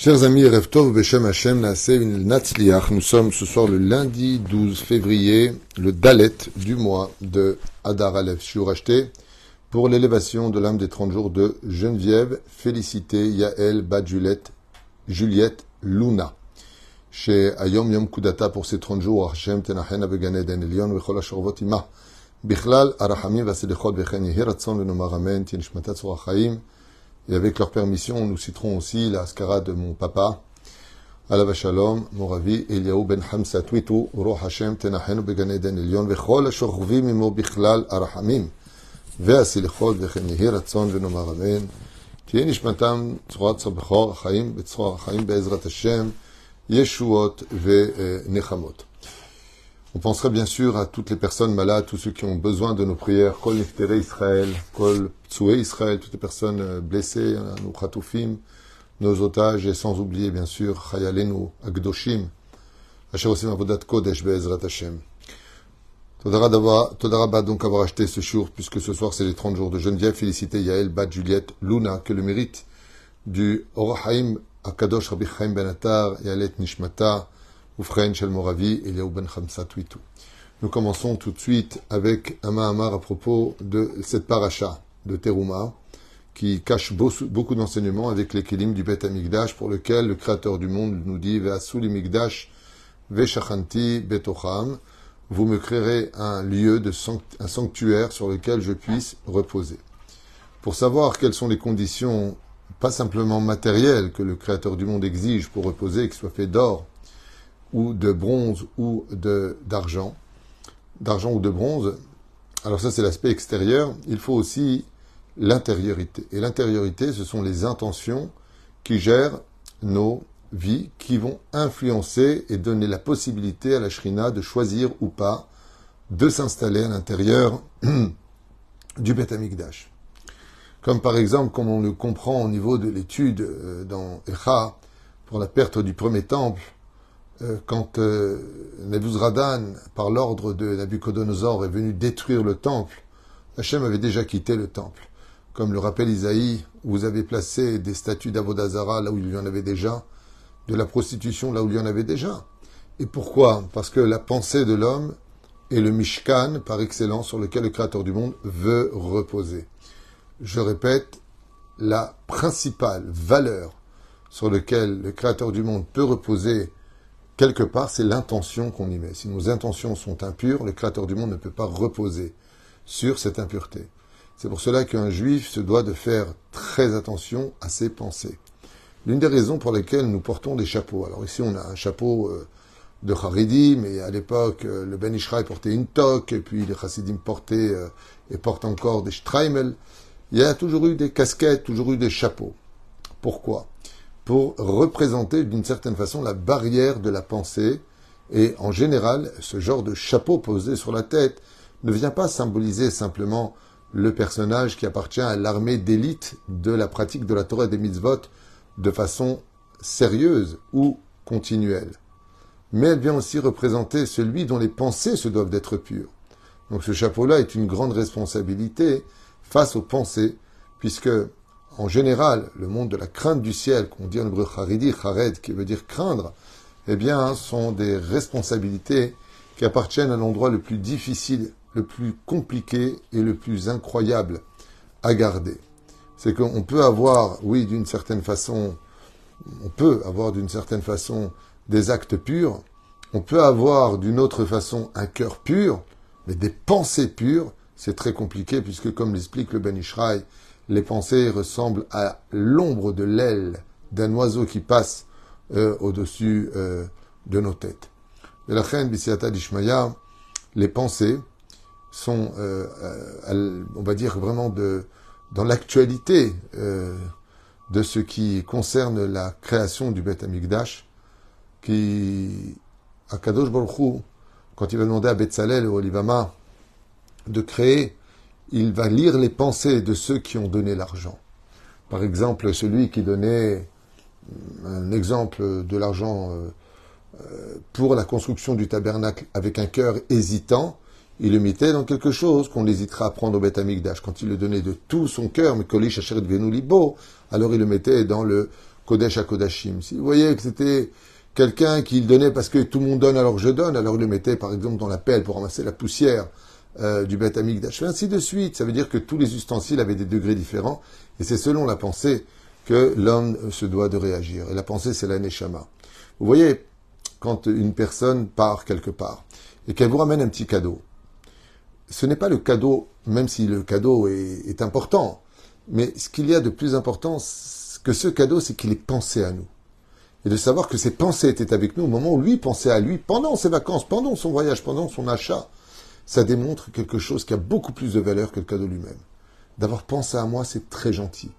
Chers amis, Reftov Beshem Hashem Natsliach. Nous sommes ce soir le lundi 12 février, le Dalet du mois de Adar Aleph. Suis racheté pour l'élévation de l'âme des 30 jours de Geneviève, Félicité, Yael, Badjuliette, Juliette, Luna. Chez Ayom Yom Kudata pour ces 30 jours, Hashem Tenachen Abeganeden Elion, Vechol Ashorvot Ima. Bichlal, Arachamim, Vaselichot, Vechen Yehiratzon, le Nomar Amen, Tienishmatat Surachayim. Et avec leur permission, nous citerons aussi la skara de mon papa, Alav Shalom, Moravi, Eliaou ben Hamsa Twitu, Roh Hashem, Tenachenu Began Eden Elion, Vechol Ashorchuvim Imo Bichlal Arahamim, והסליחות וכן יהי רצון ונאמר אמן. תהיה נשמתם צורת צבחור החיים בצרור החיים בעזרת השם, ישועות ונחמות. on penserait bien sûr à toutes les personnes malades, tous ceux qui ont besoin de nos prières, Kol Niftere Israël, Kol Tsoué Israël, toutes les personnes euh, blessées, hein, nos Khatoufim, nos otages, et sans oublier bien sûr Chayalenu, Agdoshim, Asher Osim Avodat Kodesh Be'ezrat Hashem. Todarabba donc avoir acheté ce jour, puisque ce soir c'est les 30 jours de Geneviève. Félicité Yael, Bat Juliette, Luna, que le mérite du Orahaim Akadosh Rabbi Chaim Ben Atar, Yalet Nishmata, ben Nous commençons tout de suite avec un Mahamar à propos de cette paracha de Teruma, qui cache beaucoup d'enseignements avec les du Bet Amigdash, pour lequel le Créateur du monde nous dit Ve'asuli Migdash Ve'shachanti Betocham, vous me créerez un lieu, de un sanctuaire sur lequel je puisse reposer. Pour savoir quelles sont les conditions, pas simplement matérielles, que le Créateur du monde exige pour reposer, qu'il soit fait d'or, ou de bronze ou d'argent, d'argent ou de bronze. Alors ça c'est l'aspect extérieur. Il faut aussi l'intériorité. Et l'intériorité, ce sont les intentions qui gèrent nos vies, qui vont influencer et donner la possibilité à la shrina de choisir ou pas de s'installer à l'intérieur du Beth. Comme par exemple, comme on le comprend au niveau de l'étude euh, dans Echa, pour la perte du premier temple, quand euh, Nebuzradan, par l'ordre de Nabucodonosor, est venu détruire le temple, Hachem avait déjà quitté le temple. Comme le rappelle Isaïe, vous avez placé des statues d'Avodazara là où il y en avait déjà, de la prostitution là où il y en avait déjà. Et pourquoi? Parce que la pensée de l'homme est le Mishkan par excellence sur lequel le Créateur du monde veut reposer. Je répète, la principale valeur sur laquelle le Créateur du monde peut reposer quelque part, c'est l'intention qu'on y met. Si nos intentions sont impures, le Créateur du monde ne peut pas reposer sur cette impureté. C'est pour cela qu'un juif se doit de faire très attention à ses pensées. L'une des raisons pour lesquelles nous portons des chapeaux. Alors ici, on a un chapeau euh, de Haridi, mais à l'époque, euh, le Ben Ishraï portait une toque, et puis les Chassidim portaient euh, et portent encore des Streimel. Il y a toujours eu des casquettes, toujours eu des chapeaux. Pourquoi? Pour représenter d'une certaine façon la barrière de la pensée. Et en général, ce genre de chapeau posé sur la tête ne vient pas symboliser simplement le personnage qui appartient à l'armée d'élite de la pratique de la Torah et des mitzvot de façon sérieuse ou continuelle. Mais elle vient aussi représenter celui dont les pensées se doivent d'être pures. Donc ce chapeau-là est une grande responsabilité face aux pensées, puisque en général, le monde de la crainte du ciel, qu'on dit en hébreu charidi, chared, qui veut dire craindre, eh bien, sont des responsabilités qui appartiennent à l'endroit le plus difficile, le plus compliqué et le plus incroyable à garder. C'est qu'on peut avoir, oui, d'une certaine façon, on peut avoir d'une certaine façon des actes purs, on peut avoir d'une autre façon un cœur pur, mais des pensées pures, c'est très compliqué puisque, comme l'explique le Ben Ishraï, les pensées ressemblent à l'ombre de l'aile d'un oiseau qui passe euh, au-dessus euh, de nos têtes. De la reine Bisiata d'Ishmaya, les pensées sont, euh, on va dire, vraiment de, dans l'actualité de ce qui concerne la création du Beth Amikdash, qui, à Kadosh Baruch quand il va demander à Betzalel ou Olivama de créer il va lire les pensées de ceux qui ont donné l'argent. Par exemple, celui qui donnait un exemple de l'argent euh, euh, pour la construction du tabernacle avec un cœur hésitant, il le mettait dans quelque chose qu'on hésitera à prendre au Beth Amikdash. Quand il le donnait de tout son cœur, mais Kolish Libo, alors il le mettait dans le Kodesh Kodashim, si vous voyez que c'était quelqu'un qui le donnait parce que tout le monde donne alors je donne, alors il le mettait par exemple dans la pelle pour ramasser la poussière euh, du Beth Amikdash, ainsi de suite. Ça veut dire que tous les ustensiles avaient des degrés différents, et c'est selon la pensée que l'homme se doit de réagir. Et la pensée, c'est la Neshama. Vous voyez, quand une personne part quelque part, et qu'elle vous ramène un petit cadeau, ce n'est pas le cadeau, même si le cadeau est, est important, mais ce qu'il y a de plus important que ce cadeau, c'est qu'il est pensé à nous. Et de savoir que ses pensées étaient avec nous au moment où lui pensait à lui, pendant ses vacances, pendant son voyage, pendant son achat, ça démontre quelque chose qui a beaucoup plus de valeur que le cadeau lui-même. D'avoir pensé à moi, c'est très gentil.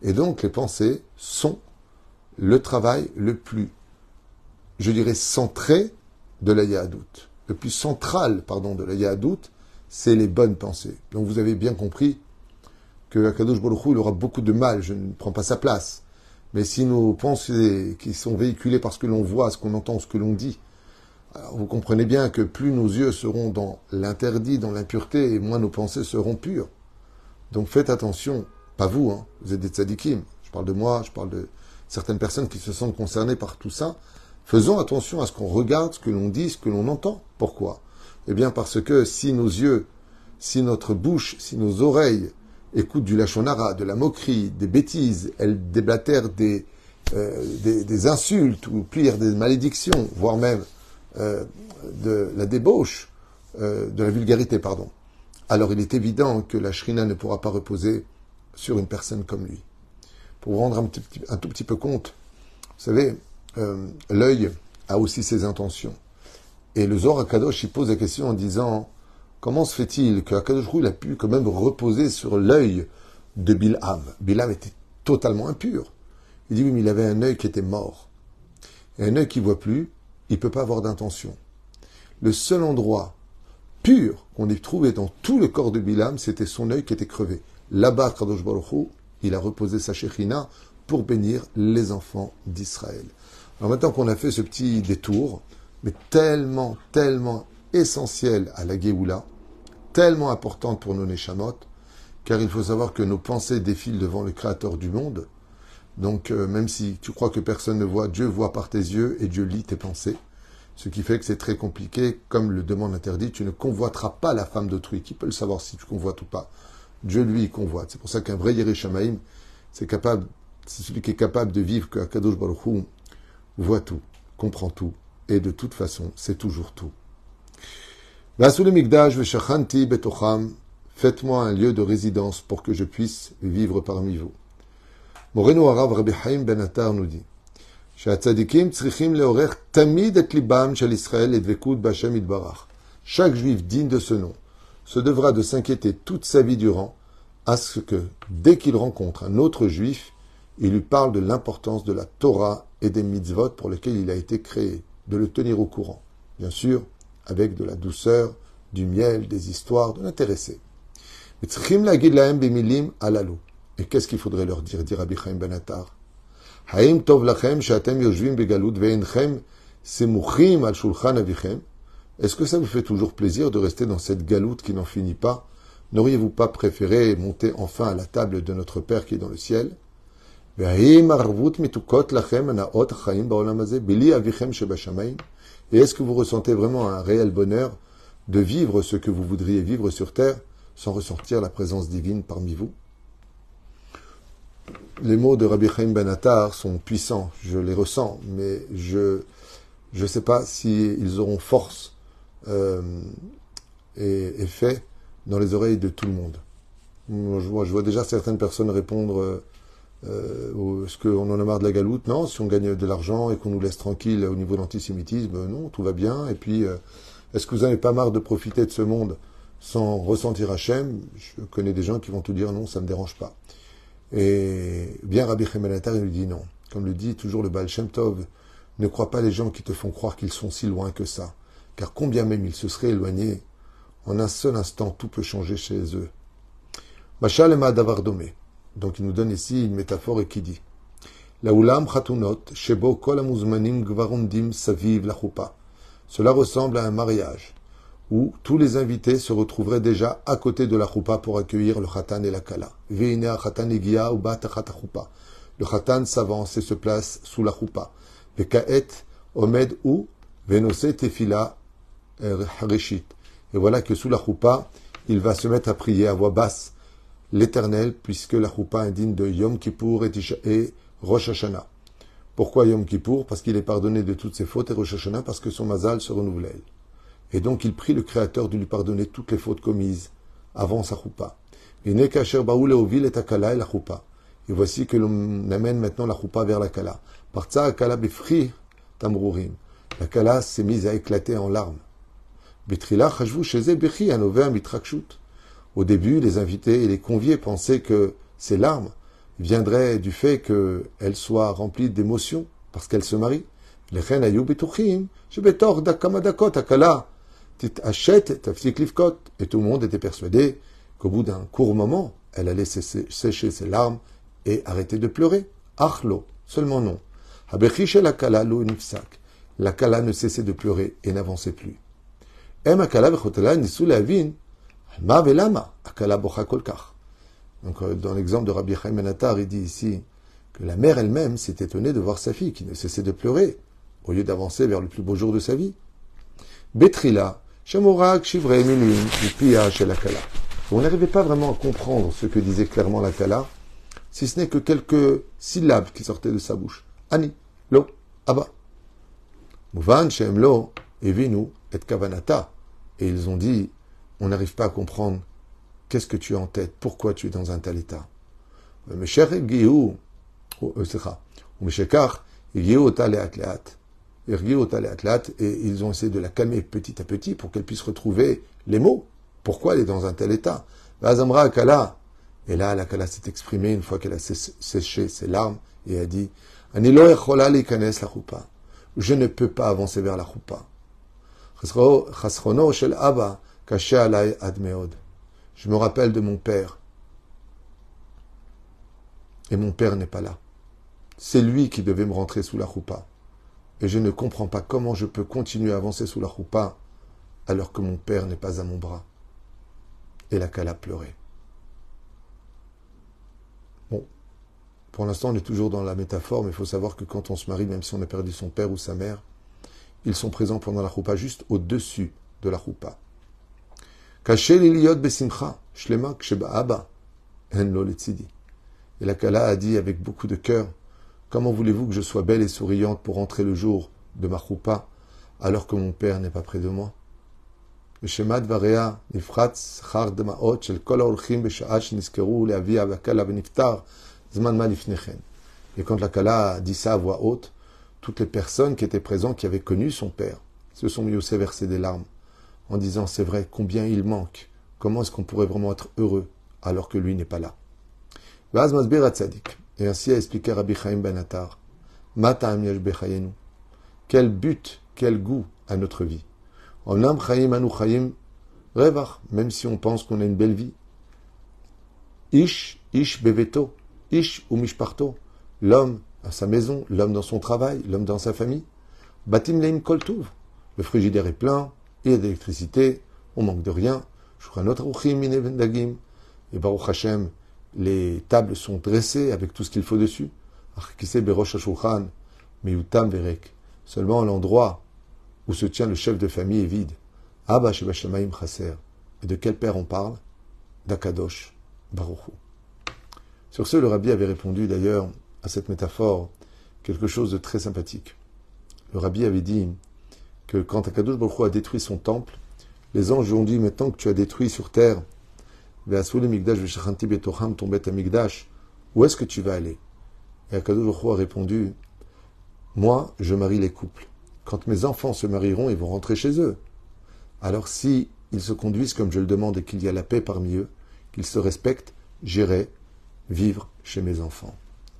Et donc, les pensées sont le travail le plus, je dirais, centré de la Yahadout. Le plus central, pardon, de la Yahadout, c'est les bonnes pensées. Donc, vous avez bien compris que Akadosh Baruch il aura beaucoup de mal, je ne prends pas sa place. Mais si nos pensées qui sont véhiculées parce que l'on voit, ce qu'on entend, ce que l'on dit, vous comprenez bien que plus nos yeux seront dans l'interdit, dans l'impureté, et moins nos pensées seront pures. Donc faites attention, pas vous, hein, vous êtes des tzadikim. Je parle de moi, je parle de certaines personnes qui se sentent concernées par tout ça. Faisons attention à ce qu'on regarde, ce que l'on dit, ce que l'on entend. Pourquoi? Eh bien parce que si nos yeux, si notre bouche, si nos oreilles écoutent du lachonara, de la moquerie, des bêtises, elles déblatèrent des, euh, des, des, insultes ou pire des malédictions, voire même euh, de la débauche, euh, de la vulgarité, pardon, alors il est évident que la shrina ne pourra pas reposer sur une personne comme lui. Pour vous rendre un, tout petit peu compte, vous savez, euh, l'œil a aussi ses intentions. Et le Zohar Akadosh, il pose la question en disant comment se fait-il que Akadosh il a pu quand même reposer sur l'œil de Bilham? Bilham était totalement impur. Il dit oui, mais il avait un œil qui était mort. Et un œil qui voit plus, il ne peut pas avoir d'intention. Le seul endroit pur qu'on ait trouvé dans tout le corps de Bilam, c'était son œil qui était crevé. Là-bas, Kadosh Baruch il a reposé sa shechina pour bénir les enfants d'Israël. Alors maintenant qu'on a fait ce petit détour, mais tellement, tellement essentiel à la Géoula, tellement importante pour nos Neshamot, car il faut savoir que nos pensées défilent devant le Créateur du monde, donc, euh, même si tu crois que personne ne voit, Dieu voit par tes yeux et Dieu lit tes pensées. Ce qui fait que c'est très compliqué, comme le demande interdit, tu ne convoiteras pas la femme d'autrui. Qui peut le savoir si tu convoites ou pas? Dieu, lui, convoite. C'est pour ça qu'un vrai Yereshamaim, c'est capable, c'est celui qui est capable de vivre que Akadosh Baruch Hu voit tout, comprend tout, et de toute façon, c'est toujours tout. Faites-moi un lieu de résidence pour que je puisse vivre parmi vous. Moreno Arav Rabbi Haim Ben nous dit Chaque juif digne de ce nom se devra de s'inquiéter toute sa vie durant à ce que, dès qu'il rencontre un autre juif, il lui parle de l'importance de la Torah et des mitzvot pour lesquels il a été créé, de le tenir au courant. Bien sûr, avec de la douceur, du miel, des histoires, de l'intéresser. Et qu'est-ce qu'il faudrait leur dire, dit Rabbi Chaim Ben al Est-ce que ça vous fait toujours plaisir de rester dans cette galoute qui n'en finit pas? N'auriez-vous pas préféré monter enfin à la table de notre Père qui est dans le ciel? Et est-ce que vous ressentez vraiment un réel bonheur de vivre ce que vous voudriez vivre sur terre sans ressentir la présence divine parmi vous? Les mots de Rabbi Chaim Ben Attar sont puissants, je les ressens, mais je ne sais pas s'ils auront force euh, et effet dans les oreilles de tout le monde. Je vois, déjà certaines personnes répondre euh, est-ce qu'on en a marre de la galoute? Non, si on gagne de l'argent et qu'on nous laisse tranquille au niveau de l'antisémitisme, non, tout va bien. Et puis, euh, est-ce que vous n'avez pas marre de profiter de ce monde sans ressentir Hachem? Je connais des gens qui vont tout dire non, ça ne me dérange pas. Et bien Rabbi Chemenatar, il lui dit non. Comme le dit toujours le Baal Shem Tov, ne crois pas les gens qui te font croire qu'ils sont si loin que ça. Car combien même ils se seraient éloignés, en un seul instant, tout peut changer chez eux. Machal domé. Donc il nous donne ici une métaphore et qui dit Laulam chatunot, shebo kol gvarundim saviv la Cela ressemble à un mariage où tous les invités se retrouveraient déjà à côté de la choupa pour accueillir le khatan et la kala. le Khatan s'avance et se place sous la choupa. Omed ou venose tefila harishit. Et voilà que sous la choupa, il va se mettre à prier à voix basse l'Éternel, puisque la choupa indigne de Yom Kippour et, Rosh Hashanah. Pourquoi Yom Kippour? Parce qu'il est pardonné de toutes ses fautes et Rosh Hashanah parce que son mazal se renouvelle. Et donc il prie le Créateur de lui pardonner toutes les fautes commises avant sa choupa. Et voici que l'on amène maintenant la choupa vers la kala. Partza kala befri tamrurim. La kala s'est mise à éclater en larmes. Au début, les invités et les conviés pensaient que ces larmes viendraient du fait qu'elles soient remplies d'émotions parce qu'elles se marient. Ayu betuchim, shebetor dakamadakot akala. Achète Et tout le monde était persuadé qu'au bout d'un court moment, elle allait sécher ses larmes et arrêter de pleurer. Achlo, seulement non. la kala La kala ne cessait de pleurer et n'avançait plus. Donc, euh, dans l'exemple de Rabbi Chaim Benatar, il dit ici que la mère elle-même s'est étonnée de voir sa fille qui ne cessait de pleurer au lieu d'avancer vers le plus beau jour de sa vie. Betrila, Kala. On n'arrivait pas vraiment à comprendre ce que disait clairement la Kala, si ce n'est que quelques syllabes qui sortaient de sa bouche. Ani, lo, abba. Mouvan, Shem lo, evinu, et kavanata. Et ils ont dit, on n'arrive pas à comprendre qu'est-ce que tu as en tête, pourquoi tu es dans un tel état. Et ils ont essayé de la calmer petit à petit pour qu'elle puisse retrouver les mots. Pourquoi elle est dans un tel état? Et là, la Kala s'est exprimée une fois qu'elle a séché ses larmes et a dit Je ne peux pas avancer vers la choupa. Je me rappelle de mon père. Et mon père n'est pas là. C'est lui qui devait me rentrer sous la choupa et je ne comprends pas comment je peux continuer à avancer sous la roupa alors que mon père n'est pas à mon bras. Et la Kala pleurait. Bon, pour l'instant on est toujours dans la métaphore, mais il faut savoir que quand on se marie, même si on a perdu son père ou sa mère, ils sont présents pendant la roupa, juste au-dessus de la roupa. Et la Kala a dit avec beaucoup de cœur, Comment voulez-vous que je sois belle et souriante pour entrer le jour de ma choupa alors que mon père n'est pas près de moi? Et quand la Kala dit ça à voix haute, toutes les personnes qui étaient présentes, qui avaient connu son père, se sont mis aussi verser des larmes, en disant c'est vrai, combien il manque, comment est-ce qu'on pourrait vraiment être heureux alors que lui n'est pas là? Et ainsi a expliqué Rabbi Chaim Ben Attar. Quel but, quel goût à notre vie. En âme Chaim anu Chaim revach, même si on pense qu'on a une belle vie. Ish, ish beveto, ish ou mishparto. L'homme à sa maison, l'homme dans son travail, l'homme dans sa famille. Batim leim koltuv. Le frigidaire est plein, il y a d'électricité, on manque de rien. Et Baruch Hashem, les tables sont dressées avec tout ce qu'il faut dessus. Seulement l'endroit où se tient le chef de famille est vide. Et de quel père on parle? D'Akadosh Baruchu. Sur ce, le rabbi avait répondu d'ailleurs à cette métaphore quelque chose de très sympathique. Le rabbi avait dit que quand Akadosh Baruchu a détruit son temple, les anges ont dit maintenant que tu as détruit sur terre où est-ce que tu vas aller? Et Akadosh a répondu Moi, je marie les couples. Quand mes enfants se marieront, ils vont rentrer chez eux. Alors si ils se conduisent comme je le demande et qu'il y a la paix parmi eux, qu'ils se respectent, j'irai vivre chez mes enfants.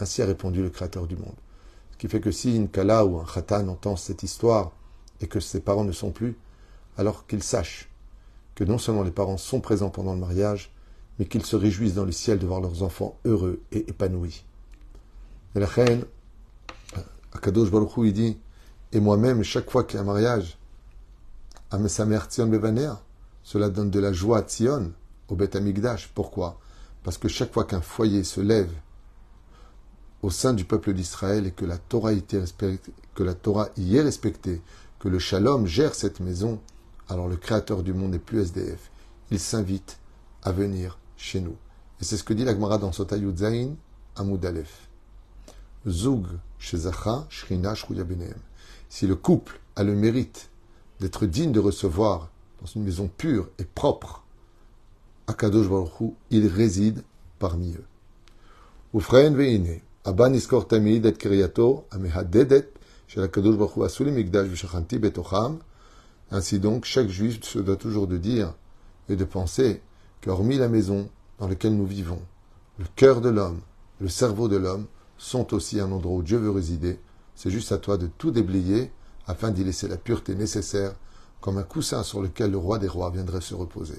Ainsi a répondu le Créateur du monde. Ce qui fait que si une Kala ou un Khatan entend cette histoire et que ses parents ne sont plus, alors qu'ils sachent que non seulement les parents sont présents pendant le mariage, mais qu'ils se réjouissent dans le ciel de voir leurs enfants heureux et épanouis. Et la reine, Akadosh Baruch il dit, et moi-même, chaque fois qu'il y a un mariage, à Mesamer Tzion Bevanea, cela donne de la joie à Tzion, au Bet Amigdash. Pourquoi? Parce que chaque fois qu'un foyer se lève au sein du peuple d'Israël et que la Torah y est respectée, que le shalom gère cette maison, alors le Créateur du monde n'est plus SDF. Il s'invite à venir chez nous. Et c'est ce que dit l'Agmara dans Sota Yudzain, Amoud Aleph. Zug shezacha shrina Si le couple a le mérite d'être digne de recevoir dans une maison pure et propre, Akadosh Baruch il réside parmi eux. Ufrein veine, Abba niskor tamid et kriyato, amehadedet, shel Akadosh Baruch Hu asuli betocham. Ainsi donc, chaque juif se doit toujours de dire et de penser qu'hormis la maison dans laquelle nous vivons, le cœur de l'homme, le cerveau de l'homme sont aussi un endroit où Dieu veut résider. C'est juste à toi de tout déblayer afin d'y laisser la pureté nécessaire comme un coussin sur lequel le roi des rois viendrait se reposer.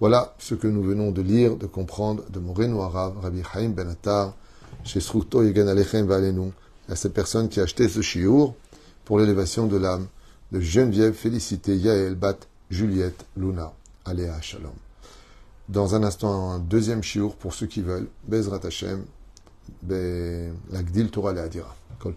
Voilà ce que nous venons de lire, de comprendre de Moreno Arav, Rabbi Chaim Ben Attar, chez Sruto Yegan Alechem Valenu, à cette personne qui a acheté ce chiour pour l'élévation de l'âme de Geneviève Félicité Yael Bat Juliette Luna. Aléa Shalom. Dans un instant, un deuxième chiour pour ceux qui veulent. Bezrat Hashem, la Gdil Torah Leadira. Kol.